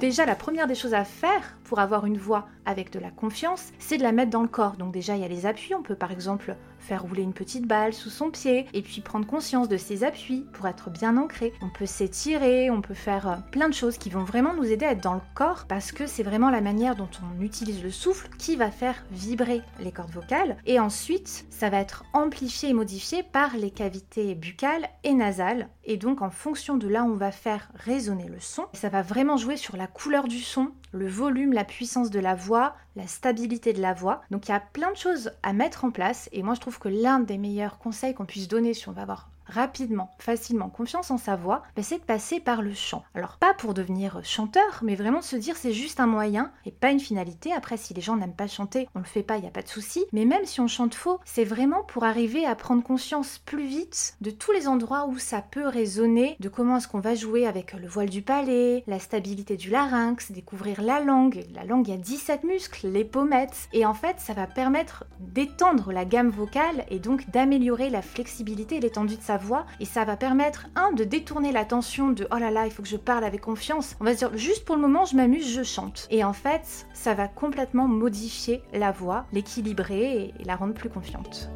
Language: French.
déjà, la première des choses à faire pour avoir une voix avec de la confiance, c'est de la mettre dans le corps. Donc déjà, il y a les appuis. On peut par exemple faire rouler une petite balle sous son pied et puis prendre conscience de ses appuis pour être bien ancré. On peut s'étirer, on peut faire euh, plein de choses qui vont vraiment nous aider à être dans le corps parce que c'est vraiment la manière dont on utilise le souffle qui va faire vibrer les cordes vocales et ensuite ça va être amplifié et modifié par les cavités buccales et nasales et donc en fonction de là on va faire résonner le son, ça va vraiment jouer sur la couleur du son, le volume, la puissance de la voix, la stabilité de la voix. Donc il y a plein de choses à mettre en place et moi je trouve que l'un des meilleurs conseils qu'on puisse donner si on va avoir rapidement, facilement confiance en sa voix, bah, c'est de passer par le chant. Alors pas pour devenir chanteur, mais vraiment se dire c'est juste un moyen et pas une finalité. Après si les gens n'aiment pas chanter, on le fait pas, il n'y a pas de souci. Mais même si on chante faux, c'est vraiment pour arriver à prendre conscience plus vite de tous les endroits où ça peut résonner, de comment est-ce qu'on va jouer avec le voile du palais, la stabilité du larynx, découvrir la langue. La langue, il y a 17 muscles, les pommettes. Et en fait, ça va permettre d'étendre la gamme vocale et donc d'améliorer la flexibilité et l'étendue de sa voix et ça va permettre, un, de détourner l'attention de oh là là, il faut que je parle avec confiance. On va se dire juste pour le moment, je m'amuse, je chante. Et en fait, ça va complètement modifier la voix, l'équilibrer et la rendre plus confiante.